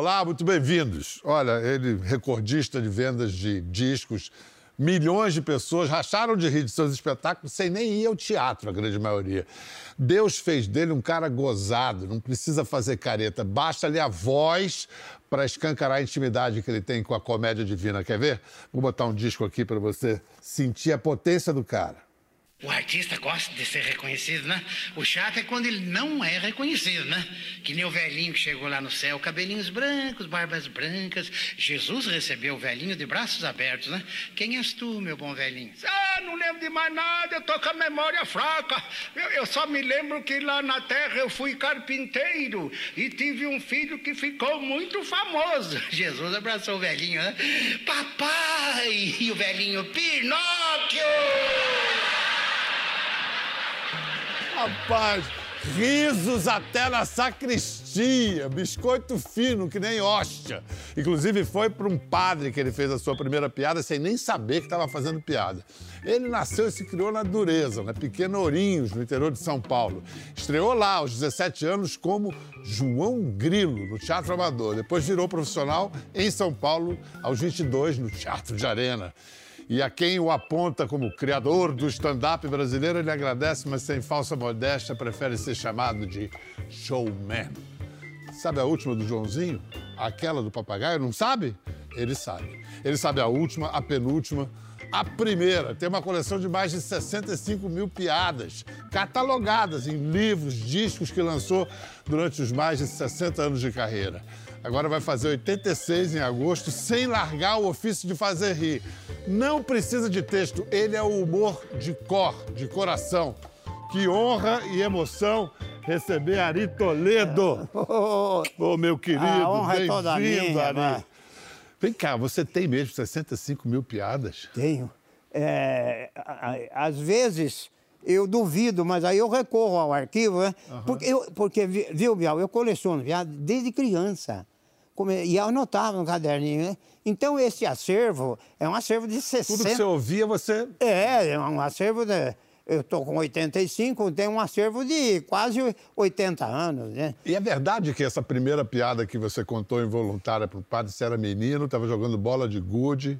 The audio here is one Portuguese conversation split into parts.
Olá, muito bem-vindos. Olha, ele, recordista de vendas de discos, milhões de pessoas racharam de rir de seus espetáculos sem nem ir ao teatro, a grande maioria. Deus fez dele um cara gozado, não precisa fazer careta, basta-lhe a voz para escancarar a intimidade que ele tem com a comédia divina. Quer ver? Vou botar um disco aqui para você sentir a potência do cara. O artista gosta de ser reconhecido, né? O chato é quando ele não é reconhecido, né? Que nem o velhinho que chegou lá no céu, cabelinhos brancos, barbas brancas. Jesus recebeu o velhinho de braços abertos, né? Quem és tu, meu bom velhinho? Ah, não lembro de mais nada, eu tô com a memória fraca. Eu, eu só me lembro que lá na terra eu fui carpinteiro e tive um filho que ficou muito famoso. Jesus abraçou o velhinho, né? Papai! E o velhinho, Pinóquio! Rapaz, risos até na sacristia, biscoito fino que nem hóstia. Inclusive foi para um padre que ele fez a sua primeira piada sem nem saber que estava fazendo piada. Ele nasceu e se criou na dureza, na Pequena Ourinhos, no interior de São Paulo. Estreou lá aos 17 anos como João Grilo, no Teatro Amador. Depois virou profissional em São Paulo aos 22 no Teatro de Arena. E a quem o aponta como criador do stand-up brasileiro, ele agradece, mas sem falsa modéstia, prefere ser chamado de showman. Sabe a última do Joãozinho? Aquela do papagaio? Não sabe? Ele sabe. Ele sabe a última, a penúltima, a primeira. Tem uma coleção de mais de 65 mil piadas, catalogadas em livros, discos que lançou durante os mais de 60 anos de carreira. Agora vai fazer 86 em agosto, sem largar o ofício de fazer rir. Não precisa de texto, ele é o humor de cor, de coração. Que honra e emoção receber Ari Toledo. Ô, oh, meu querido, é bem-vindo, Ari. Vem cá, você tem mesmo 65 mil piadas? Tenho. É, às vezes eu duvido, mas aí eu recorro ao arquivo, né? Uhum. Porque, eu, porque, viu, Bial, eu coleciono piada desde criança. E eu anotava no caderninho, né? Então, esse acervo é um acervo de 60... Tudo que você ouvia, você... É, é um acervo de... Eu estou com 85, tem um acervo de quase 80 anos, né? E é verdade que essa primeira piada que você contou involuntária para o padre, você era menino, estava jogando bola de gude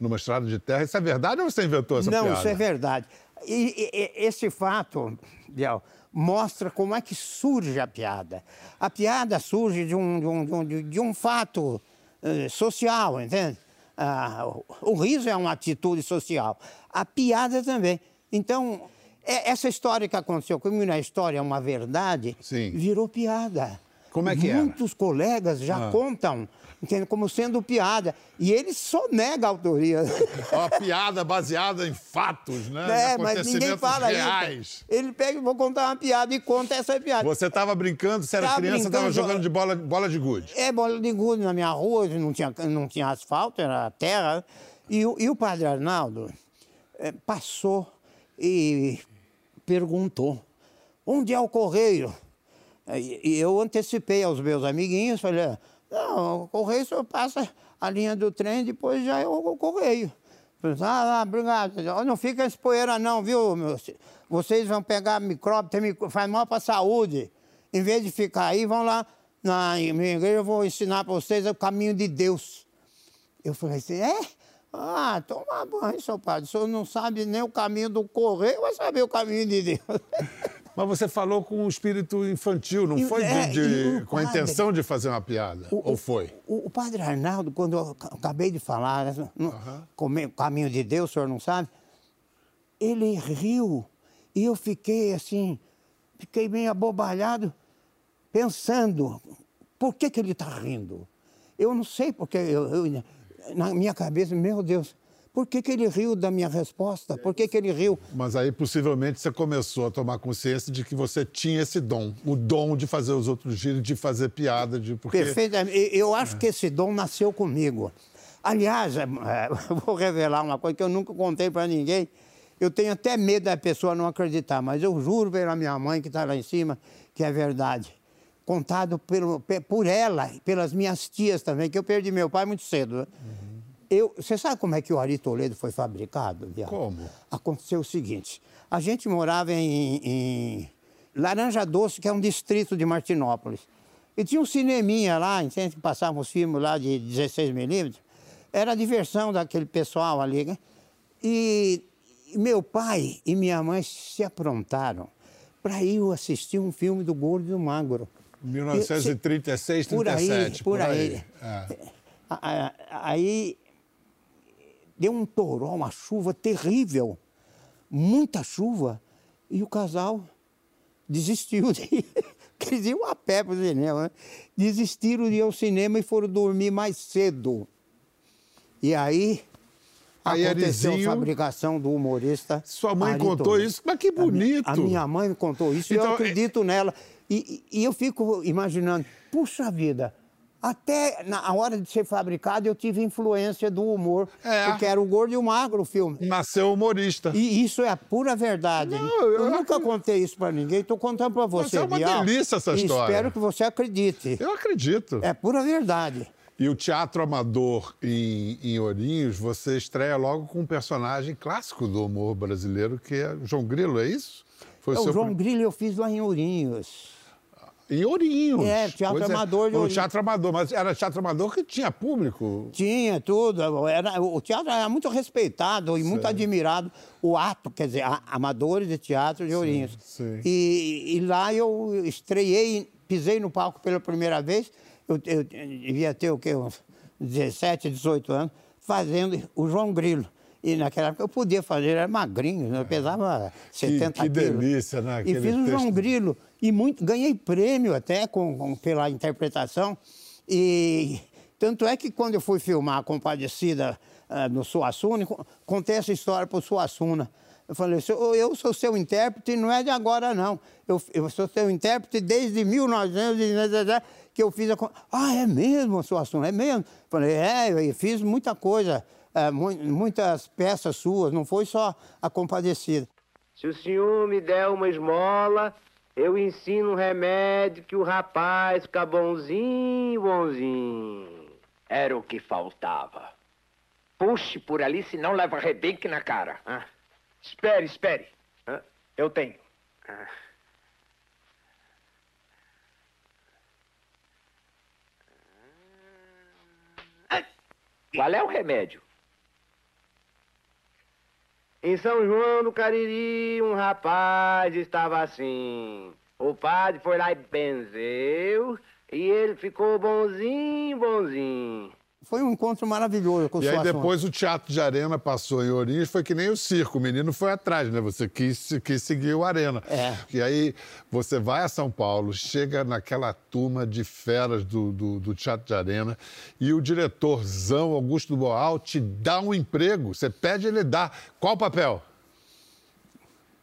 numa estrada de terra. Isso é verdade ou você inventou essa Não, piada? Não, isso é verdade. E, e, esse fato, Biel, mostra como é que surge a piada. A piada surge de um, de um, de um, de um fato uh, social, entende? Uh, o riso é uma atitude social. A piada também. Então, é, essa história que aconteceu comigo, a história é uma verdade, Sim. virou piada. Como é que é? Muitos era? colegas já ah. contam entende? como sendo piada. E ele só nega a autoria. Uma piada baseada em fatos, né? É, mas ninguém fala reais. isso. Ele pega, vou contar uma piada e conta essa piada. Você estava brincando, você era tava criança, estava jogando de bola, bola de gude. É, bola de gude na minha rua, não tinha, não tinha asfalto, era terra. E, e o padre Arnaldo é, passou e perguntou, onde é o correio? E eu antecipei aos meus amiguinhos, falei, não, o correio só passa a linha do trem, depois já é o correio. Ah, ah obrigado. Não fica esse poeira não, viu? Vocês vão pegar micróbio, tem micróbio, faz mal para a saúde. Em vez de ficar aí, vão lá na minha igreja, eu vou ensinar para vocês o caminho de Deus. Eu falei assim, é? Ah, toma banho, seu padre. O senhor não sabe nem o caminho do correio, vai saber o caminho de Deus. Mas você falou com um espírito infantil, não foi é, de, de, com a intenção de fazer uma piada? O, ou foi? O, o, padre Arnaldo, quando eu acabei de falar, né, no uhum. caminho de Deus, o senhor não sabe, ele riu e eu fiquei assim, fiquei meio abobalhado, pensando, por que, que ele está rindo? Eu não sei porque, eu, eu, na minha cabeça, meu Deus, por que, que ele riu da minha resposta? Por que, que ele riu? Mas aí possivelmente você começou a tomar consciência de que você tinha esse dom, o dom de fazer os outros rirem, de fazer piada, de porque... Perfeito. Eu acho é. que esse dom nasceu comigo. Aliás, é, vou revelar uma coisa que eu nunca contei para ninguém. Eu tenho até medo da pessoa não acreditar, mas eu juro pela minha mãe que está lá em cima que é verdade. Contado pelo, por ela, pelas minhas tias também, que eu perdi meu pai muito cedo. Uhum. Eu, você sabe como é que o Ari Toledo foi fabricado? Viado? Como? Aconteceu o seguinte: a gente morava em, em, Laranja Doce, que é um distrito de Martinópolis. E tinha um cineminha lá, entende? Que passavam os filmes lá de 16 milímetros. Era a diversão daquele pessoal ali. Né? E meu pai e minha mãe se aprontaram para ir assistir um filme do Gordo e do Magro. 1936, 37. Por aí, por, por aí. aí. É. Aí deu um toró, uma chuva terrível, muita chuva, e o casal desistiu de ir. Eles iam a pé para o cinema, né? Desistiram de ir ao cinema e foram dormir mais cedo. E aí Aí, aconteceu Arizinho, a fabricação do humorista. Sua mãe Ari contou isso? Mas que bonito! A minha, a minha mãe me contou isso então, e eu então, acredito é... nela. E, e, eu fico imaginando, puxa vida, até na hora de ser fabricado eu tive influência do humor, é. porque era o gordo e o magro o filme. Nasceu humorista. E isso é a pura verdade. Não, eu, eu nunca contei isso para ninguém, estou contando para você. Mas é uma Bial, delícia essa história. espero que você acredite. Eu acredito. É pura verdade. E o Teatro Amador em, em Ourinhos, você estreia logo com um personagem clássico do humor brasileiro, que é João Grilo, é isso? Foi é, o, João Grilo eu fiz lá em Ourinhos. Em Ourinhos. É, Teatro Amador é. de Ourinhos. O Teatro Amador, mas era Teatro Amador que tinha público. Tinha, tudo. Era, o teatro era muito respeitado e muito admirado. O ato, quer dizer, amadores de teatro de Ourinhos. Sim, sim. E, e lá eu estreiei, pisei no palco pela primeira vez eu, eu devia ter o quê? Uns 17, 18 anos, fazendo o João Grilo. E naquela época eu podia fazer, era magrinho, né? eu pesava 70 que, que quilos. delícia, né? E fiz o João Grilo. E muito, ganhei prêmio até com, com, pela interpretação. E tanto é que quando eu fui filmar a Compadecida uh, no Suassuna, contei essa história para o Suassuna. Eu falei, eu sou seu intérprete, não é de agora, não. Eu, eu sou seu intérprete desde 1900 que eu fiz a. Ah, é mesmo, seu assunto, é mesmo? Falei, é, eu fiz muita coisa, é, muitas peças suas, não foi só a compadecida. Se o senhor me der uma esmola, eu ensino um remédio que o rapaz fica bonzinho, bonzinho. Era o que faltava. Puxe por ali, senão leva rebenque na cara. Ah. Espere, espere. Ah. Eu tenho. Ah. Qual é o remédio? Em São João do Cariri, um rapaz estava assim. O padre foi lá e benzeu, e ele ficou bonzinho, bonzinho. Foi um encontro maravilhoso com o E aí depois o Teatro de Arena passou em Ourinhos, foi que nem o circo, o menino foi atrás, né? Você quis, quis seguir o Arena. É. E aí você vai a São Paulo, chega naquela turma de feras do, do, do Teatro de Arena e o diretorzão Augusto Boal te dá um emprego, você pede ele dá. Qual papel?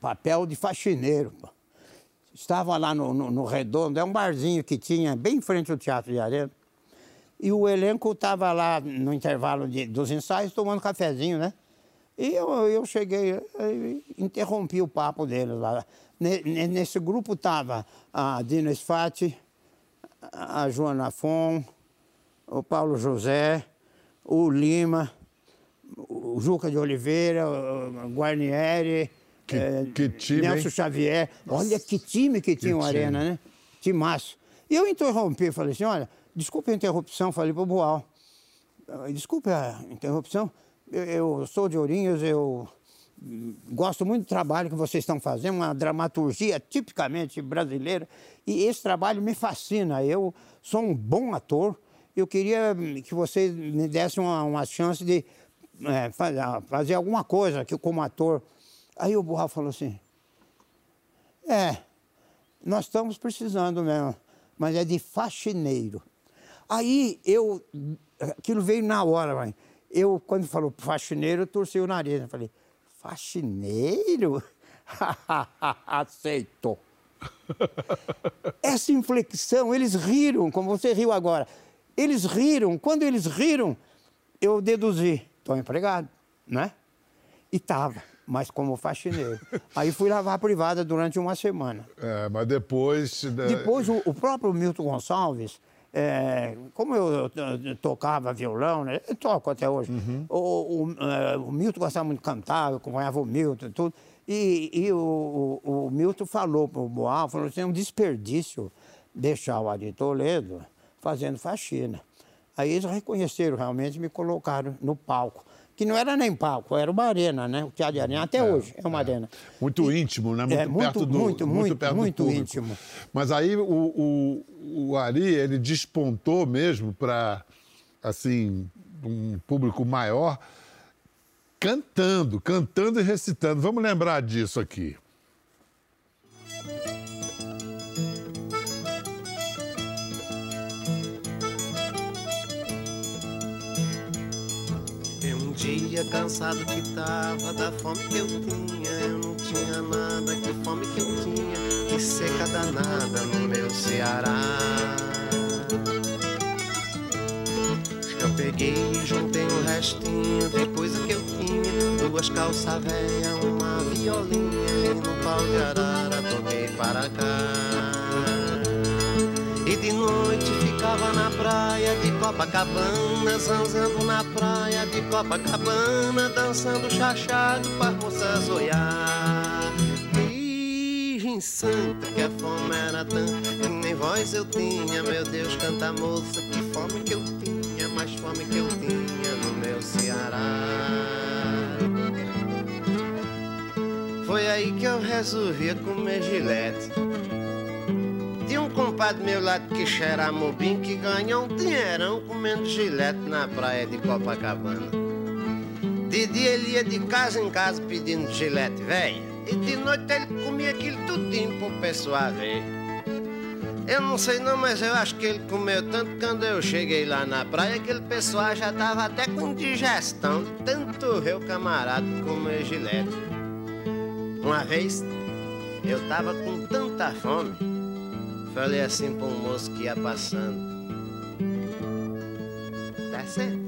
Papel de faxineiro. Estava lá no, no, no Redondo, é um barzinho que tinha bem em frente ao Teatro de Arena. E o elenco estava lá no intervalo de, dos ensaios tomando cafezinho, né? E eu, eu cheguei, interrompi o papo deles lá. Nesse grupo estava a Dina Sfati, a Joana Fon, o Paulo José, o Lima, o Juca de Oliveira, o Guarnieri, que, é, que time, Nelson hein? Xavier. Olha que time que tinha que o Arena, time. né? Timaço. E eu interrompi, falei assim, olha, Desculpe a interrupção, falei para o Boal. Ah, desculpe a interrupção. Eu, eu, sou de Ourinhos, eu gosto muito do trabalho que vocês estão fazendo, uma dramaturgia tipicamente brasileira. E esse trabalho me fascina. Eu sou um bom ator. Eu queria que vocês me dessem uma, uma chance de é, fazer alguma coisa aqui como ator. Aí o Boal falou assim: É, nós estamos precisando mesmo, mas é de faxineiro. Aí eu, aquilo veio na hora, mãe. Eu, quando falou faxineiro, eu torci o nariz. Eu falei, faxineiro? Aceitou. Essa inflexão, eles riram, como você riu agora. Eles riram. Quando eles riram, eu deduzi, estou empregado, né? E estava, mas como faxineiro. Aí fui lavar a privada durante uma semana. É, mas depois... Né? Depois, o, o próprio Milton Gonçalves, é, como eu, eu, tocava violão, né? eu toco até hoje, uhum. o, o, uh, o, Milton gostava muito de cantar, eu acompanhava o Milton tudo. E, e o, o, Milton falou para o Boal, falou assim, é um desperdício. deixar o Ari Toledo fazendo faxina. Aí eles reconheceram realmente e me colocaram no palco. Que não era nem palco, era uma arena, né? O Teatro de Arena, até hoje é uma arena. Muito íntimo, né? Muito É, muito, perto do muito, muito, perto do muito público. íntimo. Mas aí o, o, o Ari, ele despontou mesmo para, assim, um público maior, cantando, cantando e recitando. Vamos lembrar disso aqui. Dia cansado que tava da fome que eu tinha, eu não tinha nada, que fome que eu tinha, que seca danada no meu Ceará. Eu peguei e juntei um restinho de coisa que eu tinha, duas calças velhas, uma violinha, e no pau de arara toquei para cá. E de noite ficava na praia de Copacabana, zanzando na praia de Copacabana, dançando chachado para as moças olhar. Virgem Santa, que a fome era tanta, que nem voz eu tinha, meu Deus, canta moça, que fome que eu tinha, mais fome que eu tinha no meu Ceará. Foi aí que eu resolvi comer gilete. Compadre meu lá que cheira mobim que ganhou um dinheirão comendo gilete na praia de Copacabana. De dia ele ia de casa em casa pedindo gilete, velho. E de noite ele comia aquilo tudinho pro pessoal ver. Eu não sei não, mas eu acho que ele comeu tanto quando eu cheguei lá na praia, aquele pessoal já tava até com indigestão. Tanto o camarada comer gilete. Uma vez, eu tava com tanta fome, falei assim pra um moço que ia passando. Tá certo?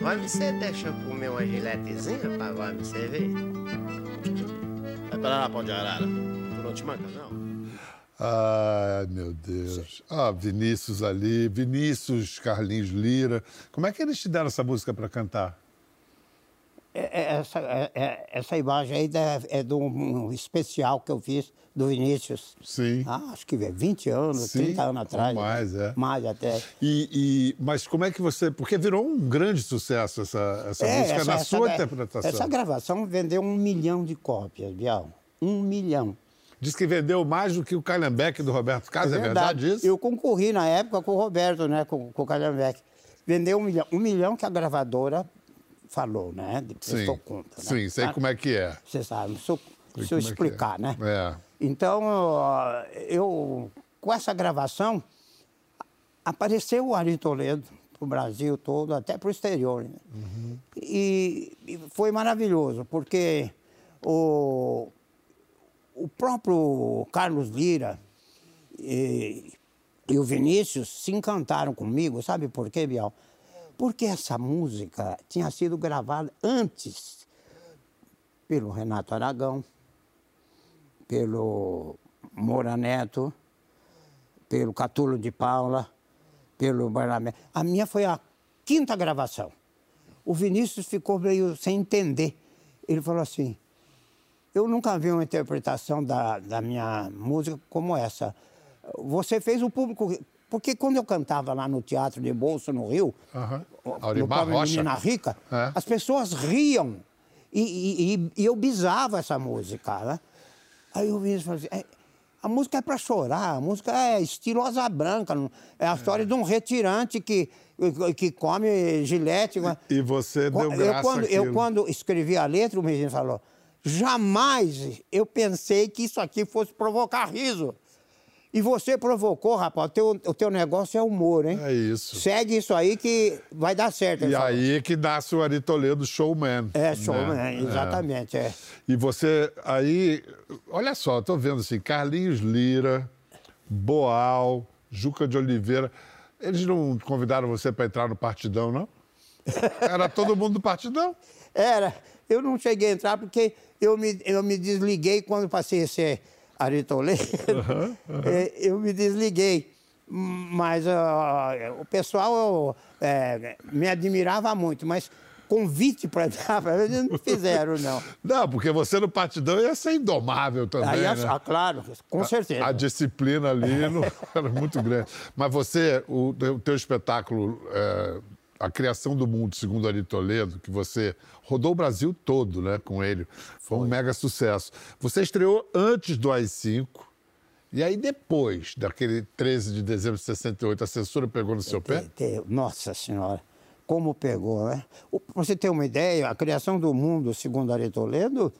Vai você deixa eu comer uma giletezinha pra vai me servir? Vai pra lá, pão de arara. Tu não te manca, não? Ai, meu Deus. Ah, Vinícius ali, Vinícius, Carlinhos Lira. Como é que eles te deram essa música para cantar? É- é- Essa, é- é- essa imagem aí é de um especial que eu fiz do Vinícius. Sim. Ah, acho que é 20 anos, Sim, 30 anos atrás. mais, é. Mais até. E, e- mas como é que você. Porque virou um grande sucesso essa, essa É, música essa- na essa sua interpretação. Essa gravação vendeu um milhão de cópias, Bial. Um milhão. Diz que vendeu mais do que o Calhambeck do Roberto Carlos, é verdade, isso? Eu concorri na época com o Roberto, né? Com, com o Calhambeck. Vendeu um milhão. Um milhão que a gravadora falou, né? Depois eu conta. Né? Sim, sei Tá? como é que é. Você sabe, se eu, Sei se eu é que explicar, é. né? É. Então, eu, com essa gravação, apareceu o Ari Toledo para o Brasil todo, até para o exterior. né? E, e foi maravilhoso, porque o, o próprio Carlos Lira e, e o Vinícius se encantaram comigo, sabe por quê, Bial? Porque essa música tinha sido gravada antes pelo Renato Aragão, pelo Moura Neto, pelo Catulo de Paula, pelo Barnabé. A minha foi a quinta gravação. O Vinícius ficou meio sem entender. Ele falou assim: Eu nunca vi uma interpretação da, da minha música como essa. Você fez o público. Porque quando eu cantava lá no Teatro de Bolso, no Rio, no Aurimar Pobre Rocha. Menina Rica, É. as pessoas riam. E, e- e- eu bisava essa música, né? Aí o Vinícius falou assim, "É, a música é para chorar, a música é estilo asa branca, é a história de um retirante que, que come gilete. E você deu eu, graça quando, eu, quando escrevi a letra, o menino falou, jamais eu pensei que isso aqui fosse provocar riso. E você provocou, rapaz, o teu, o teu negócio é humor, hein? É isso. Segue isso aí que vai dar certo. E aí que nasce o Ari Toledo Showman. É, né? showman, É. exatamente, é. E você aí, olha só, eu tô vendo assim, Carlinhos Lira, Boal, Juca de Oliveira. Eles não convidaram você para entrar no partidão, não? Era todo mundo do partidão? Era. Eu não cheguei a entrar porque eu me, eu me desliguei quando passei a ser Ari Toledo. É, eu me desliguei. Mas ah, o pessoal é, me admirava muito. Mas convite para eles não fizeram, não. Não, porque você no partidão ia ser indomável também, Aí, né? ah, claro, com certeza. A, a disciplina ali não, era muito grande. Mas você, o, o teu espetáculo, é, A Criação do Mundo, segundo Ari Toledo, que você rodou o Brasil todo né, com ele, foi, um mega sucesso. Você estreou antes do AI-5, e aí depois daquele 13 de dezembro de 68, a censura pegou no seu pé? Nossa Senhora, como pegou, né? Para você ter uma ideia, a criação do mundo, segundo Ari Toledo,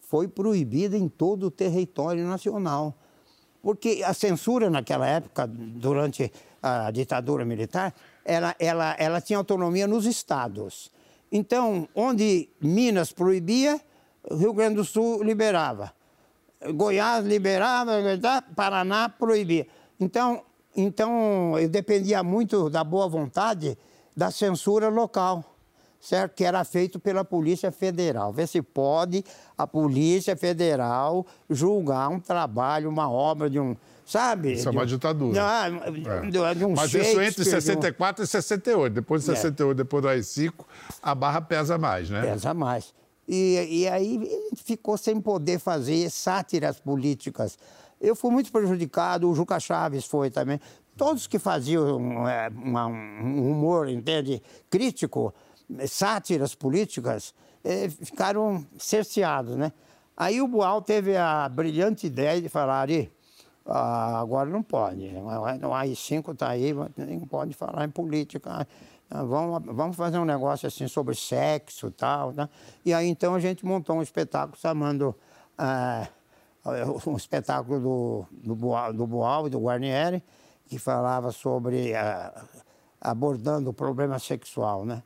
foi proibida em todo o território nacional. Porque a censura naquela época, durante a ditadura militar, ela, ela, ela tinha autonomia nos estados. Então, onde Minas proibia, Rio Grande do Sul liberava. Goiás liberava? Paraná proibia. Então, então, eu dependia muito da boa vontade da censura local, certo? Que era feito pela Polícia Federal. Vê se pode a Polícia Federal julgar um trabalho, uma obra de um. Sabe? Isso é uma um- ditadura. Não, de, de um Mas isso entre Shakespeare, de um- 64 e 68. Depois de É. 68, depois do AI-5, a barra pesa mais, né? Pesa mais. E, e aí ele ficou sem poder fazer sátiras políticas. Eu fui muito prejudicado, o Juca Chaves foi também. Todos que faziam é, uma- um humor, entende, crítico, sátiras políticas, eh, ficaram cerceados, né? Aí o Boal teve a brilhante ideia de falar, Ari, ah, agora não pode. O AI-5 está aí, não pode falar em política. Ah, Vamos, vamos fazer um negócio assim sobre sexo e tal. Né? E aí então a gente montou um espetáculo chamando ah, um espetáculo do, do, Boal, do Boal e do Guarnieri, que falava sobre ah, abordando o problema sexual, né?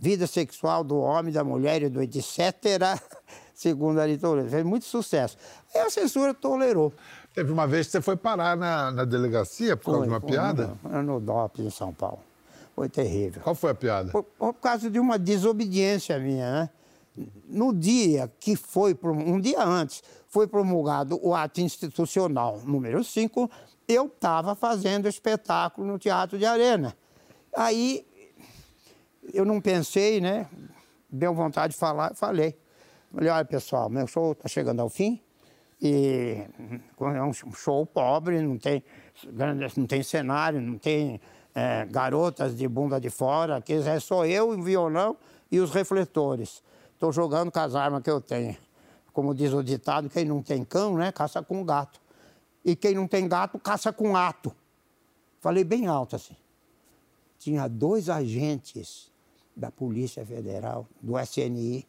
Vida sexual do homem, da mulher e do etc. Segundo a Toledo. Fez muito sucesso. Aí a censura tolerou. Teve uma vez que você foi parar na, na delegacia por causa de uma Foi, piada? foi No, no DOP em São Paulo. Foi terrível. Qual foi a piada? Por, por causa de uma desobediência minha, né? No dia que foi, um dia antes, foi promulgado o ato institucional número 5, eu estava fazendo espetáculo no Teatro de Arena. Aí eu não pensei, né? Deu vontade de falar, falei. Falei, olha pessoal, meu show está chegando ao fim e é um show pobre, não tem, não tem cenário, não tem eh, garotas de bunda de fora, que é só eu, o violão e os refletores. Estou jogando com as armas que eu tenho. Como diz o ditado, quem não tem cão, né, caça com gato. E quem não tem gato, caça com ato. Falei bem alto assim tinha dois agentes da Polícia Federal, do SNI,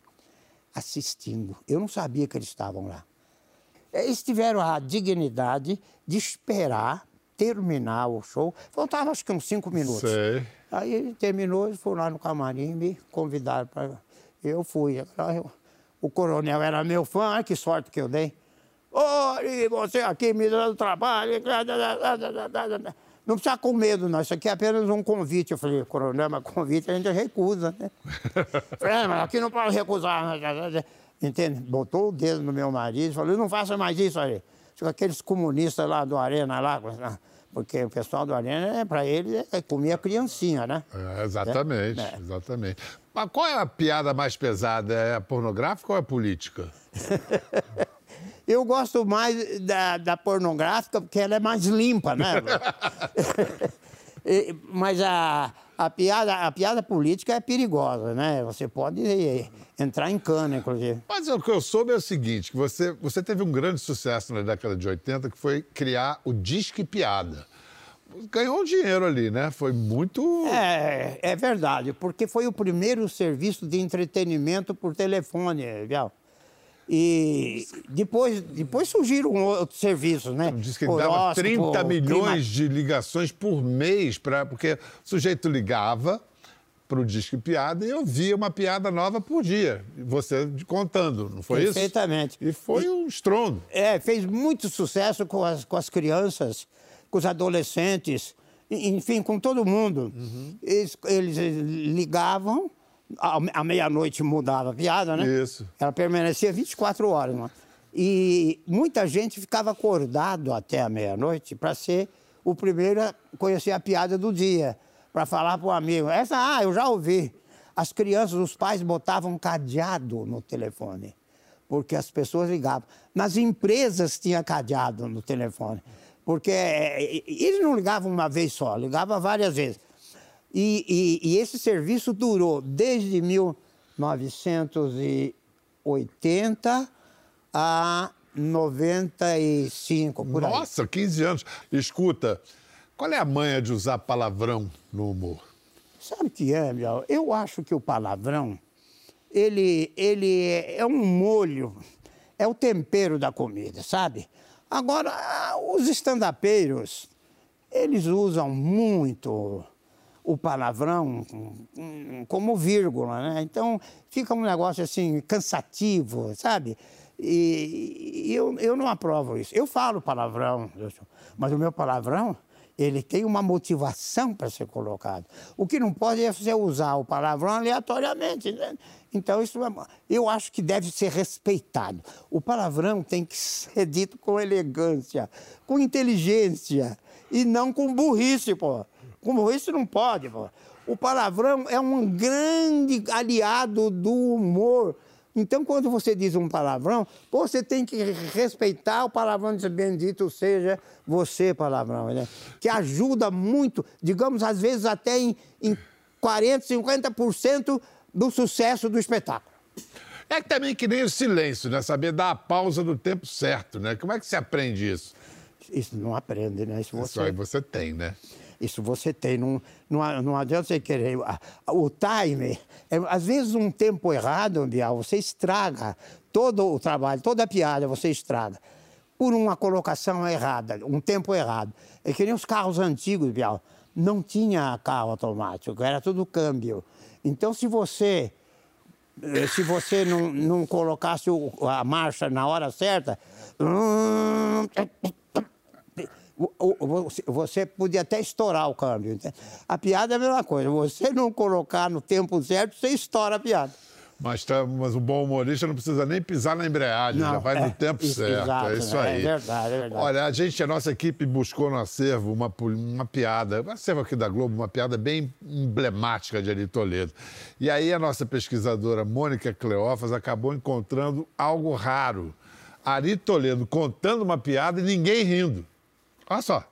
assistindo. Eu não sabia que eles estavam lá. Eles tiveram a dignidade de esperar terminar o show. Faltava acho que uns cinco minutos. Sei. Aí ele terminou, eles foram lá no camarim, me convidaram para. Eu fui. O coronel era meu fã, olha que sorte que eu dei. Ari, você aqui me dando trabalho. Não precisa com medo, não. Isso aqui é apenas um convite. Eu falei, coronel, mas convite a gente recusa, né? Falei, "É, mas aqui não pode recusar. né?" Entende? Botou o dedo no meu nariz e falou, não faça mais isso aí. Aqueles comunistas lá do Arena, lá, porque o pessoal do Arena, para ele, é comia criancinha, né? É, exatamente, É. exatamente. Mas qual é a piada mais pesada? É a pornográfica ou é a política? Eu gosto mais da, da pornográfica porque ela é mais limpa, né? Mas a, a, piada, a piada política é perigosa, né? Você pode entrar em cana, inclusive. Mas o que eu soube é o seguinte, que você, você teve um grande sucesso na década de 80, que foi criar o Disque Piada. Ganhou dinheiro ali, né? Foi muito... É, é verdade, porque foi o primeiro serviço de entretenimento por telefone, viu? E depois, depois surgiram outros serviços, né? Diz que dava Horóscopo, 30 milhões de ligações por mês, pra, porque o sujeito ligava para o Disque Piada e ouvia uma piada nova por dia. Você contando, não foi isso? Perfeitamente. E foi um estrondo. É, fez muito sucesso com as, com as crianças, com os adolescentes, enfim, com todo mundo. Uhum. Eles, eles ligavam, à meia-noite mudava a piada, né? Isso. Ela permanecia 24 horas. Né? E muita gente ficava acordado até a meia-noite para ser o primeiro a conhecer a piada do dia, para falar para o amigo. Essa, ah, eu já ouvi. As crianças, os pais botavam cadeado no telefone, porque as pessoas ligavam. Nas empresas tinha cadeado no telefone, porque eh, eles não ligavam uma vez só, ligavam várias vezes. E, e, e esse serviço durou desde 1980 a 95, por aí. Nossa, 15 anos. Escuta, qual é a manha de usar palavrão no humor? Sabe o que é, Biel? Eu acho que o palavrão, ele, ele é um molho, é o tempero da comida, sabe? Agora, os estandapeiros, eles usam muito o palavrão como vírgula, né? Então, fica um negócio assim, cansativo, sabe? E, e eu, eu não aprovo isso. Eu falo palavrão, mas o meu palavrão ele tem uma motivação para ser colocado. O que não pode é você usar o palavrão aleatoriamente. Né? Então, isso é, eu acho que deve ser respeitado. O palavrão tem que ser dito com elegância, com inteligência e não com burrice, pô. Com burrice não pode, pô. O palavrão é um grande aliado do humor então, quando você diz um palavrão, você tem que respeitar o palavrão de bendito seja você, palavrão, né? que ajuda muito, digamos, às vezes até em, em 40%, 50% do sucesso do espetáculo. É também que nem o silêncio, né? Saber dar a pausa no tempo certo, né? Como é que se aprende isso? Isso não aprende, né? Isso, você... isso aí você tem, né? Isso você tem. Não, não, não adianta você querer. O time, é, às vezes um tempo errado, Bial, você estraga todo o trabalho, toda a piada você estraga. Por uma colocação errada, um tempo errado. É que nem os carros antigos, Bial. Não tinha carro automático, era tudo câmbio. Então, se você eh, se você não, não colocasse a marcha na hora certa, você podia até estourar o câmbio. A piada é a mesma coisa. Você não colocar no tempo certo, você estoura a piada. Mas, tá, mas o bom humorista não precisa nem pisar na embreagem, não, já vai é, no tempo isso, certo. Exato, é isso aí. É verdade, é verdade. Olha, a gente, a nossa equipe buscou no acervo uma, uma piada, um acervo aqui da Globo, uma piada bem emblemática de Ari Toledo. E aí a nossa pesquisadora Mônica Cleófas acabou encontrando algo raro. Ari Toledo contando uma piada e ninguém rindo. Olha só.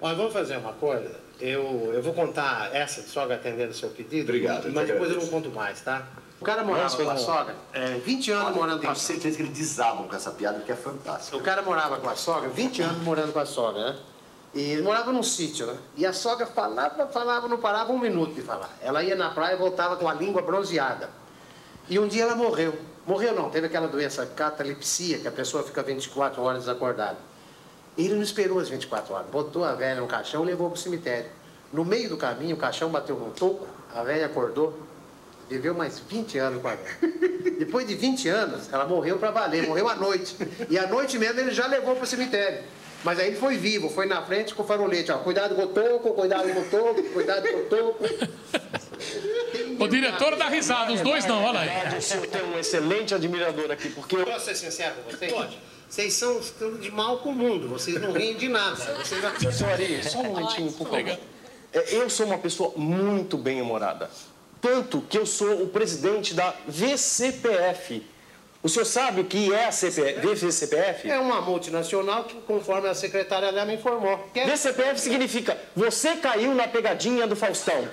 Olha, vamos fazer uma coisa. Eu, eu vou contar essa de sogra atendendo o seu pedido. Obrigado. Mas depois eu não conto mais, tá? O cara morava com a sogra, é, 20 anos Olha, morando com a sogra. Tenho certeza que eles desabam com essa piada, que é fantástica. O cara morava com a sogra, 20 anos morando com a sogra, né? E ele morava num sítio, né? E a sogra falava, falava, não parava um minuto de falar. Ela ia na praia e voltava com a língua bronzeada. E um dia ela morreu. Morreu não, teve aquela doença catalepsia, que a pessoa fica 24 horas desacordada. Ele não esperou as 24 horas, botou a velha no caixão e levou para o cemitério. No meio do caminho, o caixão bateu num toco, a velha acordou, viveu mais 20 anos com a velha. Depois de 20 anos, ela morreu para valer, morreu à noite. E à noite mesmo ele já levou para o cemitério. Mas aí ele foi vivo, foi na frente com o farolete, ó, cuidado com o toco, cuidado com o toco, cuidado com o toco. O diretor dá risada, os dois não, olha aí. O senhor tem um excelente admirador aqui, porque... Posso ser sincero com você? Pode. Vocês são de mal com o mundo, vocês não riem de nada. Vocês... Senhor só um momentinho, por favor. É, eu sou uma pessoa muito bem-humorada. Tanto que eu sou o presidente da VCPF. O senhor sabe o que é a CPF, VCPF? É uma multinacional que, conforme a secretária dela me informou. É... VCPF significa você caiu na pegadinha do Faustão.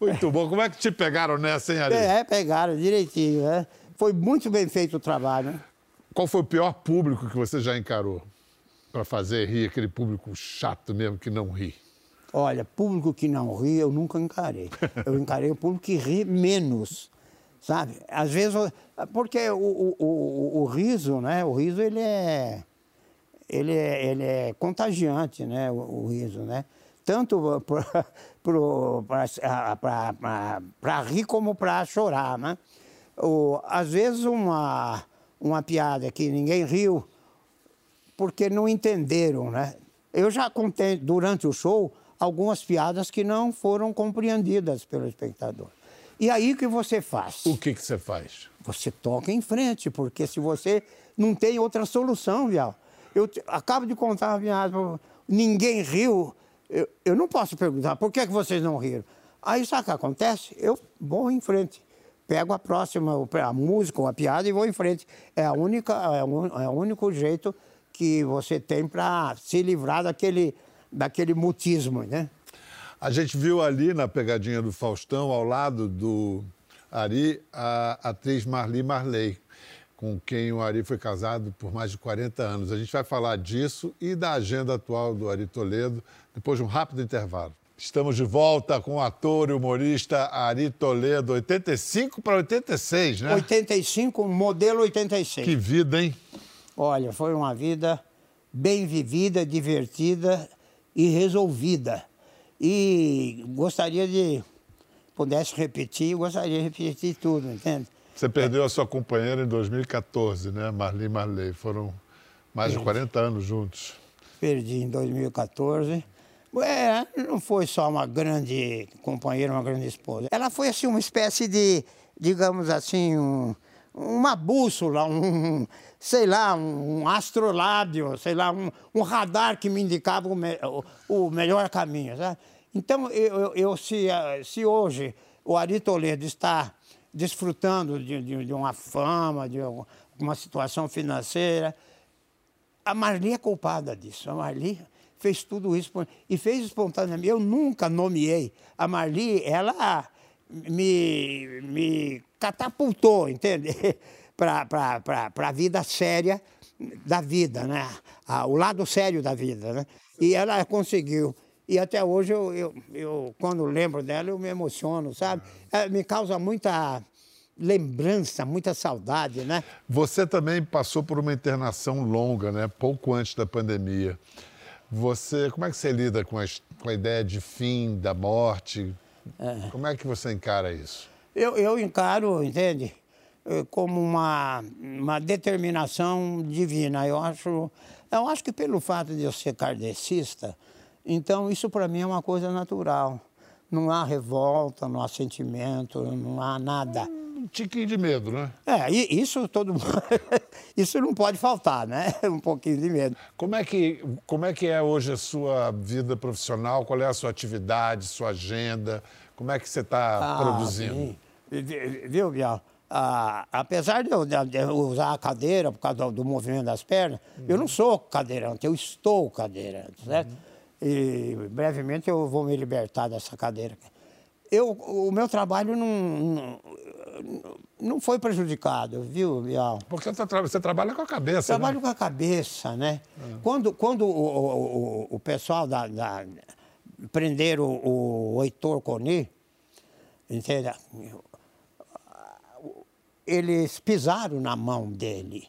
Muito bom. Como é que te pegaram nessa, hein, Ari? É, pegaram direitinho, né? Foi muito bem feito o trabalho. Qual foi o pior público que você já encarou para fazer rir aquele público chato mesmo que não ri? Olha, público que não ri eu nunca encarei. Eu encarei o público que ri menos, sabe? Às vezes, porque o, o, o, o riso, né? O riso ele é, ele é, ele é contagiante, né? O, o riso, né? Tanto para rir como para chorar, né? O, às vezes uma, uma piada que ninguém riu porque não entenderam, né? Eu já contei durante o show algumas piadas que não foram compreendidas pelo espectador. E aí que você faz? O que, que você faz? Você toca em frente, porque se você não tem outra solução, Vial. Eu te, acabo de contar uma piada, ninguém riu. Eu, eu não posso perguntar por que, que vocês não riram. Aí sabe o que acontece? Eu vou em frente. Pego a próxima, a música, uma piada e vou em frente. É, a única, é, o, é o único jeito que você tem para se livrar daquele, daquele mutismo, né? A gente viu ali na pegadinha do Faustão, ao lado do Ari, a atriz Marli Marley, com quem o Ari foi casado por mais de 40 anos. A gente vai falar disso e da agenda atual do Ari Toledo depois de um rápido intervalo. Estamos de volta com o ator e humorista Ari Toledo, 85 para 86, né? 85, modelo 86. Que vida, hein? Olha, foi uma vida bem vivida, divertida e resolvida. E gostaria de, pudesse repetir, gostaria de repetir tudo, entende? Você perdeu a sua companheira em 2014, né? Marli Marley. Foram mais de 40 anos juntos. Perdi em 2014. É, não foi só uma grande companheira, uma grande esposa. Ela foi assim uma espécie de, digamos assim, um, uma bússola, um, sei lá, um, um astrolábio, sei lá, um, um, radar que me indicava o, me, o, o melhor caminho. Sabe? Então, eu, eu, se, se hoje o Ari Toledo está desfrutando de, de, de uma fama, de uma situação financeira, a Marli é culpada disso. A Marli fez tudo isso e fez espontaneamente. Eu nunca nomeei. A Marli, ela me, me catapultou, entende? Para a vida séria da vida, né? o lado sério da vida, né? E ela conseguiu. E até hoje, eu, eu, eu quando lembro dela, eu me emociono, sabe? Ela me causa muita lembrança, muita saudade, né? Você também passou por uma internação longa, né? Pouco antes da pandemia. Você, como é que você lida com a, com a ideia de fim, da morte? É. Como é que você encara isso? Eu, eu encaro, entende, eh, como uma, uma determinação divina. Eu acho, eu acho que pelo fato de eu ser kardecista, então isso para mim é uma coisa natural. Não há revolta, não há sentimento, não há nada um tiquinho de medo, né? É, isso todo mundo. isso não pode faltar, né? Um pouquinho de medo. Como é, que, como é que é hoje a sua vida profissional? Qual é a sua atividade, sua agenda? Como é que você está ah, produzindo? Sim. Viu, Bial? Ah, apesar de eu, de eu, usar a cadeira por causa do, do movimento das pernas, uhum. eu não sou cadeirante, eu estou cadeirante, certo? Uhum. E brevemente eu vou me libertar dessa cadeira. Eu, o meu trabalho não, não foi prejudicado, viu, Bial? Porque você trabalha com a cabeça, Trabalho né? com a cabeça, né? É. Quando, quando o, o, o pessoal da, da prenderam o, o Heitor Coni, entende? Eles pisaram na mão dele.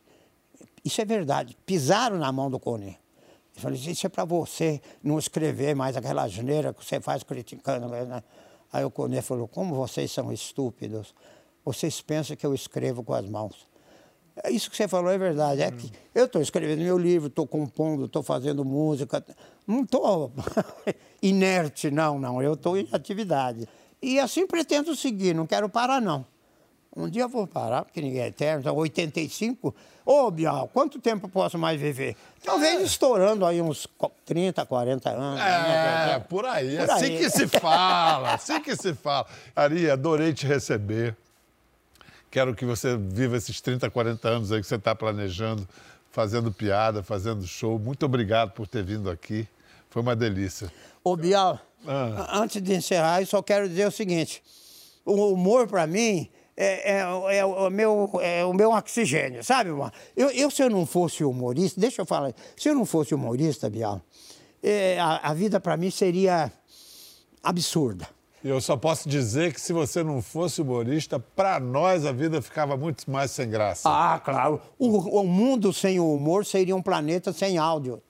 Isso é verdade, pisaram na mão do Coni. Eu falei, isso é para você não escrever mais aquela geneira que você faz criticando. Né? Aí o Coni falou, como vocês são estúpidos vocês pensam que eu escrevo com as mãos. É isso que você falou é verdade. É que eu estou escrevendo meu livro, estou compondo, estou fazendo música. Não estou inerte, não, não. Eu estou em atividade. E assim pretendo seguir, não quero parar, não. Um dia eu vou parar, porque ninguém é eterno. Então, 85. Ô, Bial, quanto tempo posso mais viver? Talvez é. estourando aí uns 30, 40 anos. É, por aí. Por assim aí. que se fala, assim que se fala. Ari, adorei te receber. Quero que você viva esses 30, 40 anos aí que você está planejando, fazendo piada, fazendo show. Muito obrigado por ter vindo aqui. Foi uma delícia. Ô, Bial, ah. antes de encerrar, eu só quero dizer o seguinte: o humor, para mim, é, é, é, o meu, é o meu oxigênio, sabe, irmão? Eu, eu, se eu não fosse humorista, deixa eu falar, se eu não fosse humorista, Bial, é, a, a vida para mim seria absurda. Eu só posso dizer que se você não fosse humorista, para nós a vida ficava muito mais sem graça. Ah, claro. O, o, mundo sem o humor seria um planeta sem áudio.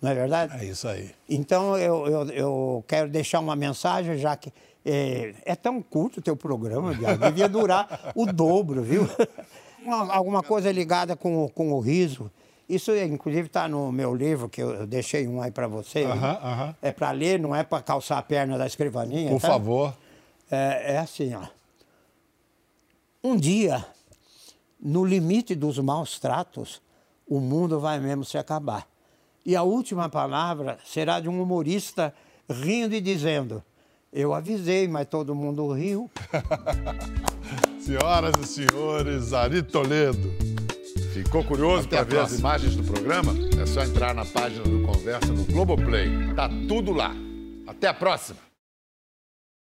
Não é verdade? É isso aí. Então eu, eu, eu quero deixar uma mensagem, já que é, é tão curto o teu programa, Bial, devia durar o dobro, viu? Uma, alguma coisa ligada com, com o riso. Isso, inclusive, está no meu livro, que eu deixei um aí para você. Uh -huh, uh -huh. É para ler, não é para calçar a perna da escrivaninha. Por tá? favor. É, é assim, ó. Um dia, no limite dos maus tratos, o mundo vai mesmo se acabar. E a última palavra será de um humorista rindo e dizendo: Eu avisei, mas todo mundo riu. Senhoras e senhores, Ari Toledo. Ficou curioso para ver as imagens do programa? É só entrar na página do Conversa no Globoplay. Tá tudo lá. Até a próxima.